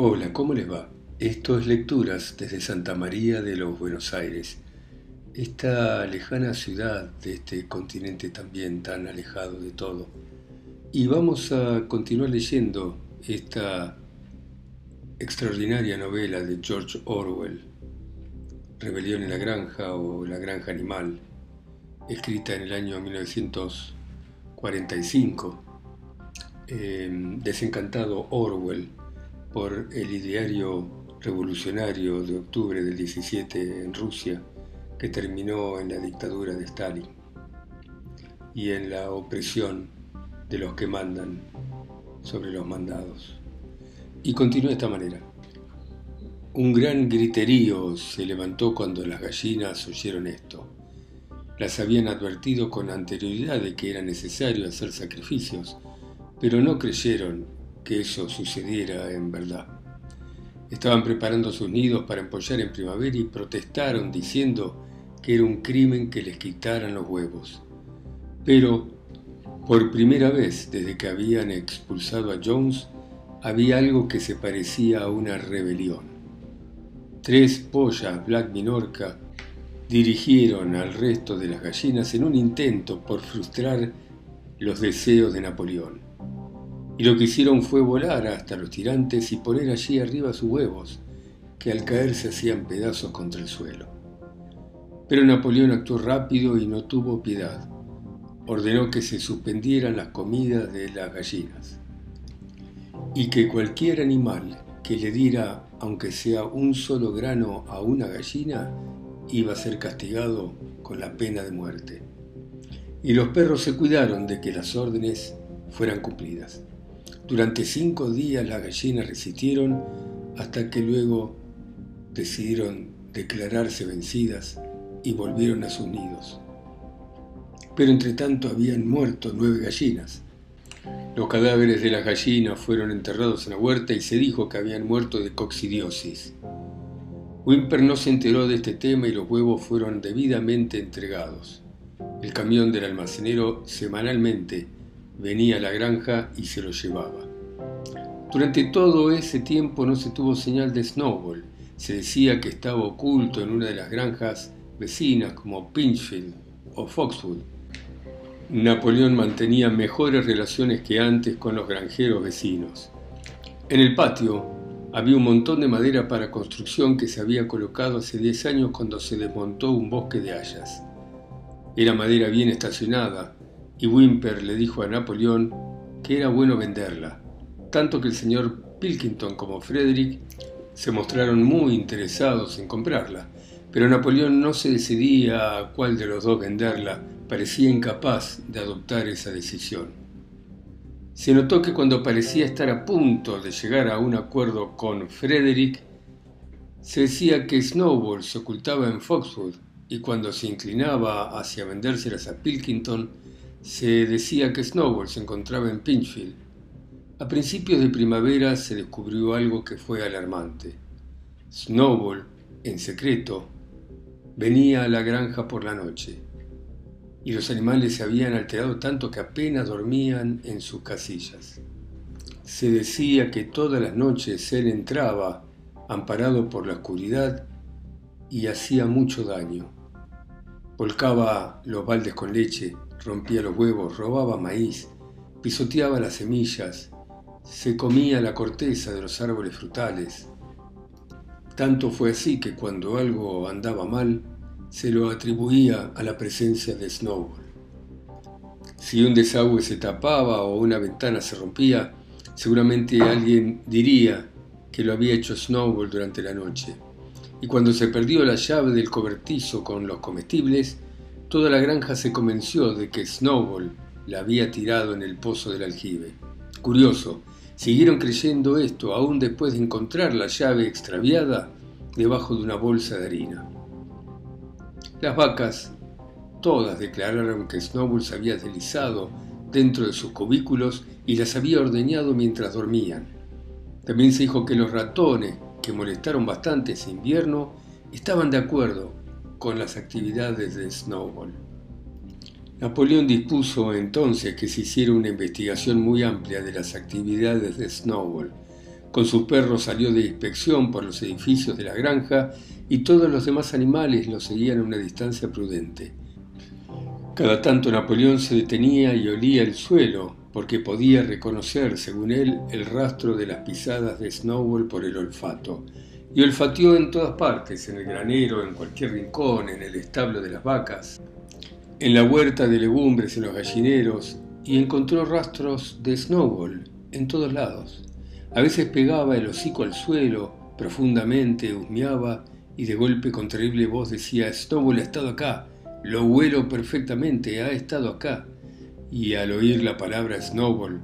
Hola, ¿cómo les va? Esto es Lecturas desde Santa María de los Buenos Aires, esta lejana ciudad de este continente también tan alejado de todo. Y vamos a continuar leyendo esta extraordinaria novela de George Orwell, Rebelión en la Granja o La Granja Animal, escrita en el año 1945. Eh, desencantado Orwell por el ideario revolucionario de octubre del 17 en Rusia, que terminó en la dictadura de Stalin y en la opresión de los que mandan sobre los mandados. Y continuó de esta manera. Un gran griterío se levantó cuando las gallinas oyeron esto. Las habían advertido con anterioridad de que era necesario hacer sacrificios, pero no creyeron que eso sucediera en verdad. Estaban preparando sus nidos para empollar en primavera y protestaron diciendo que era un crimen que les quitaran los huevos. Pero, por primera vez desde que habían expulsado a Jones, había algo que se parecía a una rebelión. Tres pollas Black Minorca dirigieron al resto de las gallinas en un intento por frustrar los deseos de Napoleón y lo que hicieron fue volar hasta los tirantes y poner allí arriba sus huevos, que al caer se hacían pedazos contra el suelo. Pero Napoleón actuó rápido y no tuvo piedad. Ordenó que se suspendieran las comidas de las gallinas y que cualquier animal que le diera, aunque sea un solo grano a una gallina, iba a ser castigado con la pena de muerte. Y los perros se cuidaron de que las órdenes fueran cumplidas. Durante cinco días las gallinas resistieron hasta que luego decidieron declararse vencidas y volvieron a sus nidos. Pero entre tanto habían muerto nueve gallinas. Los cadáveres de las gallinas fueron enterrados en la huerta y se dijo que habían muerto de coccidiosis. Wimper no se enteró de este tema y los huevos fueron debidamente entregados. El camión del almacenero semanalmente venía a la granja y se lo llevaba. Durante todo ese tiempo no se tuvo señal de Snowball. Se decía que estaba oculto en una de las granjas vecinas como Pinchfield o Foxwood. Napoleón mantenía mejores relaciones que antes con los granjeros vecinos. En el patio había un montón de madera para construcción que se había colocado hace 10 años cuando se desmontó un bosque de hayas. Era madera bien estacionada, y Wimper le dijo a Napoleón que era bueno venderla, tanto que el señor Pilkington como Frederick se mostraron muy interesados en comprarla, pero Napoleón no se decidía a cuál de los dos venderla, parecía incapaz de adoptar esa decisión. Se notó que cuando parecía estar a punto de llegar a un acuerdo con Frederick, se decía que Snowball se ocultaba en Foxwood y cuando se inclinaba hacia vendérselas a Pilkington, se decía que Snowball se encontraba en Pinchfield. A principios de primavera se descubrió algo que fue alarmante. Snowball, en secreto, venía a la granja por la noche, y los animales se habían alterado tanto que apenas dormían en sus casillas. Se decía que todas las noches él entraba, amparado por la oscuridad, y hacía mucho daño. Volcaba los baldes con leche, rompía los huevos, robaba maíz, pisoteaba las semillas, se comía la corteza de los árboles frutales. Tanto fue así que cuando algo andaba mal, se lo atribuía a la presencia de Snowball. Si un desagüe se tapaba o una ventana se rompía, seguramente alguien diría que lo había hecho Snowball durante la noche. Y cuando se perdió la llave del cobertizo con los comestibles, Toda la granja se convenció de que Snowball la había tirado en el pozo del aljibe. Curioso, siguieron creyendo esto aún después de encontrar la llave extraviada debajo de una bolsa de harina. Las vacas todas declararon que Snowball se había deslizado dentro de sus cubículos y las había ordeñado mientras dormían. También se dijo que los ratones, que molestaron bastante ese invierno, estaban de acuerdo con las actividades de Snowball. Napoleón dispuso entonces que se hiciera una investigación muy amplia de las actividades de Snowball, Con su perro salió de inspección por los edificios de la granja y todos los demás animales lo seguían a una distancia prudente. Cada tanto Napoleón se detenía y olía el suelo, porque podía reconocer, según él, el rastro de las pisadas de Snowball por el olfato. Y olfateó en todas partes, en el granero, en cualquier rincón, en el establo de las vacas, en la huerta de legumbres, en los gallineros, y encontró rastros de Snowball en todos lados. A veces pegaba el hocico al suelo, profundamente husmeaba y de golpe con terrible voz decía, Snowball ha estado acá, lo huelo perfectamente, ha estado acá. Y al oír la palabra Snowball,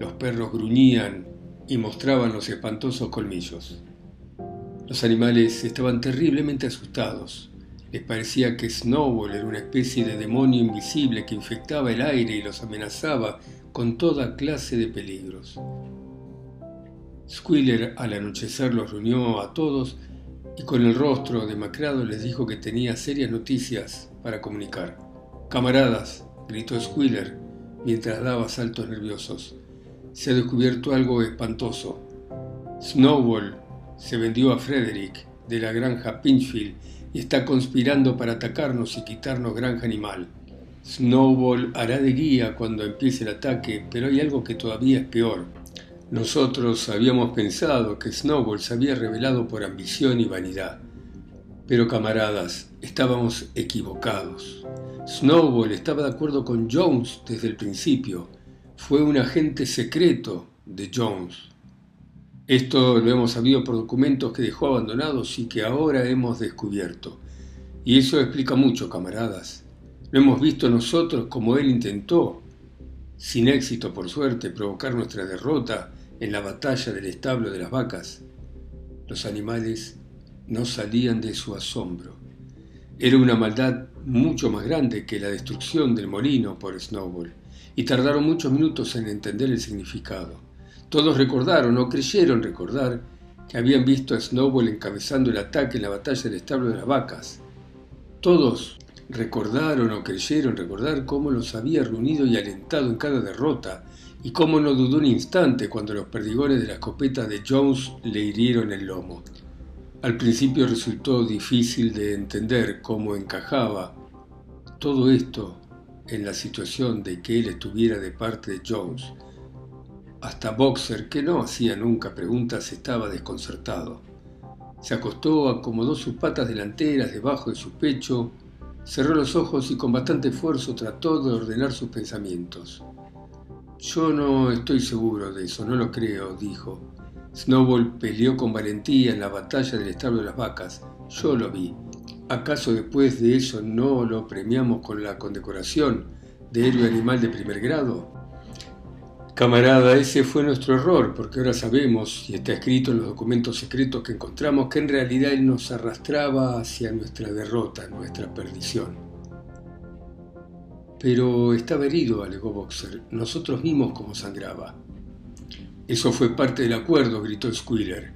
los perros gruñían y mostraban los espantosos colmillos. Los animales estaban terriblemente asustados. Les parecía que Snowball era una especie de demonio invisible que infectaba el aire y los amenazaba con toda clase de peligros. Squiller al anochecer los reunió a todos y con el rostro demacrado les dijo que tenía serias noticias para comunicar. Camaradas, gritó Squiller mientras daba saltos nerviosos, se ha descubierto algo espantoso. Snowball se vendió a Frederick de la granja Pinchfield y está conspirando para atacarnos y quitarnos granja animal. Snowball hará de guía cuando empiece el ataque, pero hay algo que todavía es peor. Nosotros habíamos pensado que Snowball se había revelado por ambición y vanidad. Pero camaradas, estábamos equivocados. Snowball estaba de acuerdo con Jones desde el principio. Fue un agente secreto de Jones. Esto lo hemos sabido por documentos que dejó abandonados y que ahora hemos descubierto. Y eso explica mucho, camaradas. Lo hemos visto nosotros como él intentó, sin éxito por suerte, provocar nuestra derrota en la batalla del establo de las vacas, los animales no salían de su asombro. Era una maldad mucho más grande que la destrucción del molino por Snowball, y tardaron muchos minutos en entender el significado. Todos recordaron o creyeron recordar que habían visto a Snowball encabezando el ataque en la batalla del establo de las vacas. Todos recordaron o creyeron recordar cómo los había reunido y alentado en cada derrota, y cómo no dudó un instante cuando los perdigones de la escopeta de Jones le hirieron el lomo. Al principio resultó difícil de entender cómo encajaba todo esto en la situación de que él estuviera de parte de Jones. Hasta Boxer, que no hacía nunca preguntas, estaba desconcertado. Se acostó, acomodó sus patas delanteras debajo de su pecho, cerró los ojos y con bastante esfuerzo trató de ordenar sus pensamientos. Yo no estoy seguro de eso, no lo creo, dijo. Snowball peleó con valentía en la batalla del establo de las vacas. Yo lo vi. ¿Acaso después de eso no lo premiamos con la condecoración de héroe animal de primer grado? Camarada, ese fue nuestro error, porque ahora sabemos, y está escrito en los documentos secretos que encontramos, que en realidad él nos arrastraba hacia nuestra derrota, nuestra perdición. Pero estaba herido, alegó Boxer. Nosotros vimos cómo sangraba. Eso fue parte del acuerdo, gritó Squiller.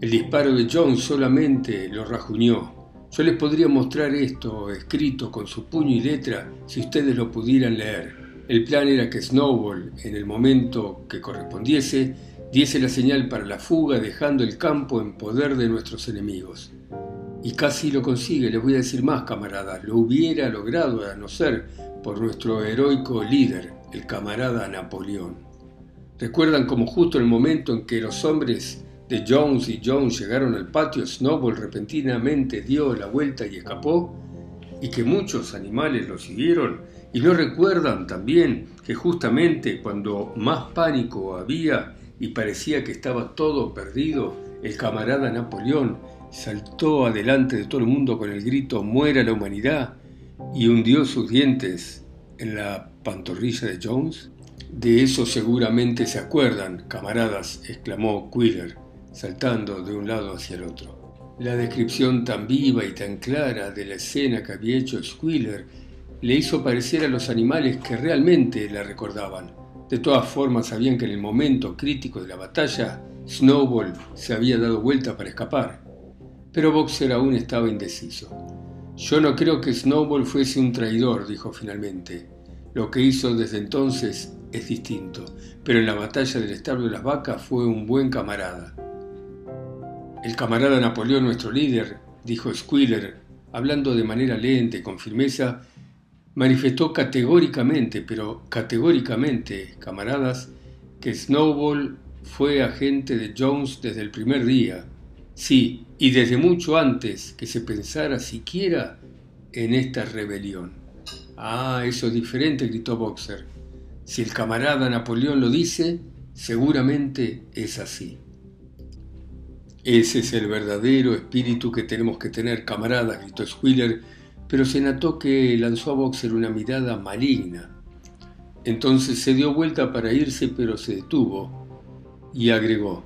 El disparo de John solamente lo rajuñó. Yo les podría mostrar esto escrito con su puño y letra si ustedes lo pudieran leer. El plan era que Snowball, en el momento que correspondiese, diese la señal para la fuga dejando el campo en poder de nuestros enemigos. Y casi lo consigue, les voy a decir más, camaradas, lo hubiera logrado a no ser por nuestro heroico líder, el camarada Napoleón. ¿Recuerdan cómo justo en el momento en que los hombres de Jones y Jones llegaron al patio, Snowball repentinamente dio la vuelta y escapó? Y que muchos animales lo siguieron. ¿Y no recuerdan también que justamente cuando más pánico había y parecía que estaba todo perdido, el camarada Napoleón saltó adelante de todo el mundo con el grito Muera la humanidad y hundió sus dientes en la pantorrilla de Jones? De eso seguramente se acuerdan, camaradas, exclamó Quiller, saltando de un lado hacia el otro. La descripción tan viva y tan clara de la escena que había hecho Squiller le hizo parecer a los animales que realmente la recordaban. De todas formas sabían que en el momento crítico de la batalla, Snowball se había dado vuelta para escapar. Pero Boxer aún estaba indeciso. Yo no creo que Snowball fuese un traidor, dijo finalmente. Lo que hizo desde entonces es distinto, pero en la batalla del establo de las vacas fue un buen camarada. El camarada Napoleón, nuestro líder, dijo Squiller, hablando de manera lenta y con firmeza, manifestó categóricamente, pero categóricamente, camaradas, que Snowball fue agente de Jones desde el primer día, sí, y desde mucho antes que se pensara siquiera en esta rebelión. Ah, eso es diferente, gritó Boxer. Si el camarada Napoleón lo dice, seguramente es así. Ese es el verdadero espíritu que tenemos que tener, camarada, gritó Squiller, pero se notó que lanzó a Boxer una mirada maligna. Entonces se dio vuelta para irse, pero se detuvo y agregó,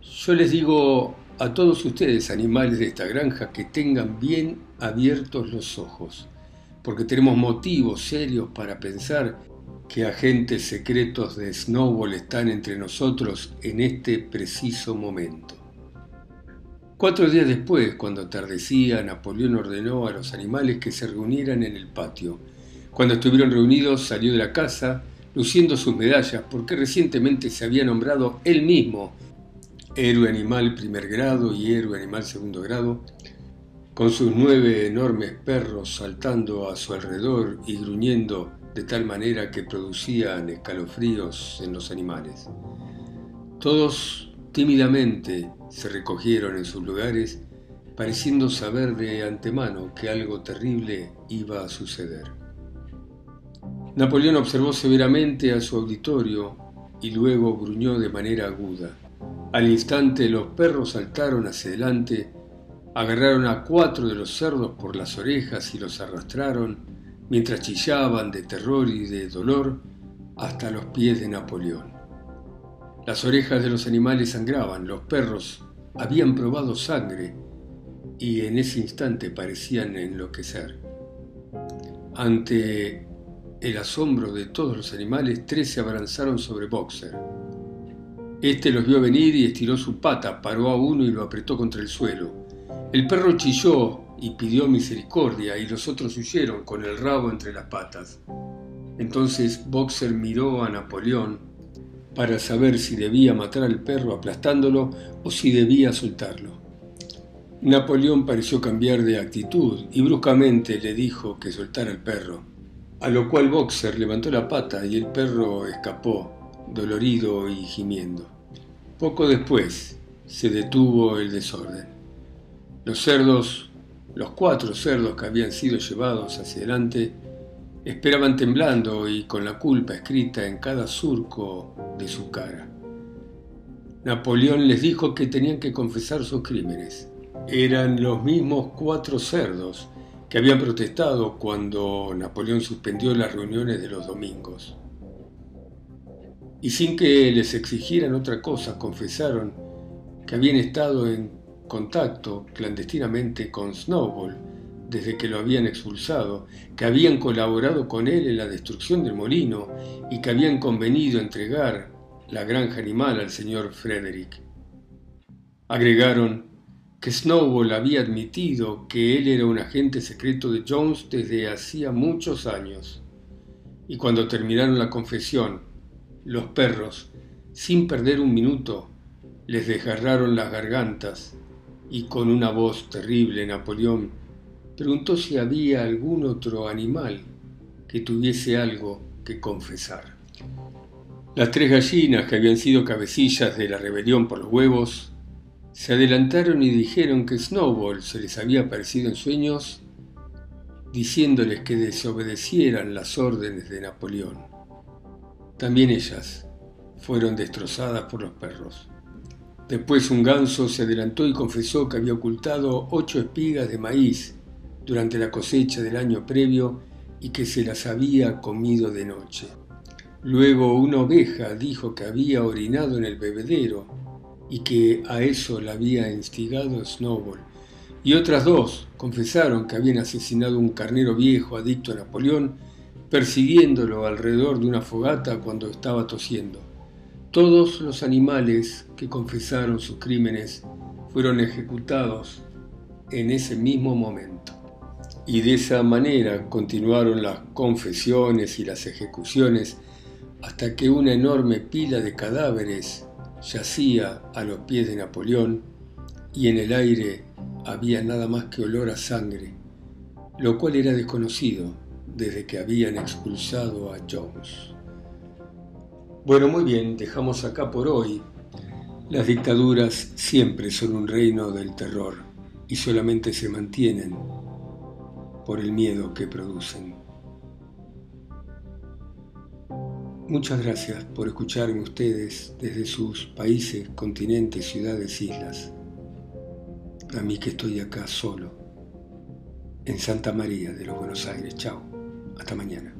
yo les digo a todos ustedes, animales de esta granja, que tengan bien abiertos los ojos, porque tenemos motivos serios para pensar que agentes secretos de Snowball están entre nosotros en este preciso momento. Cuatro días después, cuando atardecía, Napoleón ordenó a los animales que se reunieran en el patio. Cuando estuvieron reunidos, salió de la casa, luciendo sus medallas, porque recientemente se había nombrado él mismo héroe animal primer grado y héroe animal segundo grado, con sus nueve enormes perros saltando a su alrededor y gruñendo de tal manera que producían escalofríos en los animales. Todos tímidamente se recogieron en sus lugares, pareciendo saber de antemano que algo terrible iba a suceder. Napoleón observó severamente a su auditorio y luego gruñó de manera aguda. Al instante los perros saltaron hacia adelante, agarraron a cuatro de los cerdos por las orejas y los arrastraron, mientras chillaban de terror y de dolor, hasta los pies de Napoleón. Las orejas de los animales sangraban, los perros habían probado sangre y en ese instante parecían enloquecer. Ante el asombro de todos los animales, tres se abalanzaron sobre Boxer. Este los vio venir y estiró su pata, paró a uno y lo apretó contra el suelo. El perro chilló y pidió misericordia y los otros huyeron con el rabo entre las patas. Entonces Boxer miró a Napoleón para saber si debía matar al perro aplastándolo o si debía soltarlo. Napoleón pareció cambiar de actitud y bruscamente le dijo que soltara al perro, a lo cual Boxer levantó la pata y el perro escapó, dolorido y gimiendo. Poco después se detuvo el desorden. Los cerdos, los cuatro cerdos que habían sido llevados hacia adelante, Esperaban temblando y con la culpa escrita en cada surco de su cara. Napoleón les dijo que tenían que confesar sus crímenes. Eran los mismos cuatro cerdos que habían protestado cuando Napoleón suspendió las reuniones de los domingos. Y sin que les exigieran otra cosa, confesaron que habían estado en contacto clandestinamente con Snowball desde que lo habían expulsado, que habían colaborado con él en la destrucción del molino y que habían convenido entregar la granja animal al señor Frederick. Agregaron que Snowball había admitido que él era un agente secreto de Jones desde hacía muchos años. Y cuando terminaron la confesión, los perros, sin perder un minuto, les desgarraron las gargantas y con una voz terrible Napoleón preguntó si había algún otro animal que tuviese algo que confesar. Las tres gallinas que habían sido cabecillas de la rebelión por los huevos se adelantaron y dijeron que Snowball se les había aparecido en sueños diciéndoles que desobedecieran las órdenes de Napoleón. También ellas fueron destrozadas por los perros. Después un ganso se adelantó y confesó que había ocultado ocho espigas de maíz durante la cosecha del año previo y que se las había comido de noche. Luego una oveja dijo que había orinado en el bebedero y que a eso la había instigado Snowball. Y otras dos confesaron que habían asesinado un carnero viejo adicto a Napoleón, persiguiéndolo alrededor de una fogata cuando estaba tosiendo. Todos los animales que confesaron sus crímenes fueron ejecutados en ese mismo momento. Y de esa manera continuaron las confesiones y las ejecuciones hasta que una enorme pila de cadáveres yacía a los pies de Napoleón y en el aire había nada más que olor a sangre, lo cual era desconocido desde que habían expulsado a Jones. Bueno, muy bien, dejamos acá por hoy. Las dictaduras siempre son un reino del terror y solamente se mantienen por el miedo que producen. Muchas gracias por escucharme ustedes desde sus países, continentes, ciudades, islas. A mí que estoy acá solo, en Santa María de los Buenos Aires. Chao. Hasta mañana.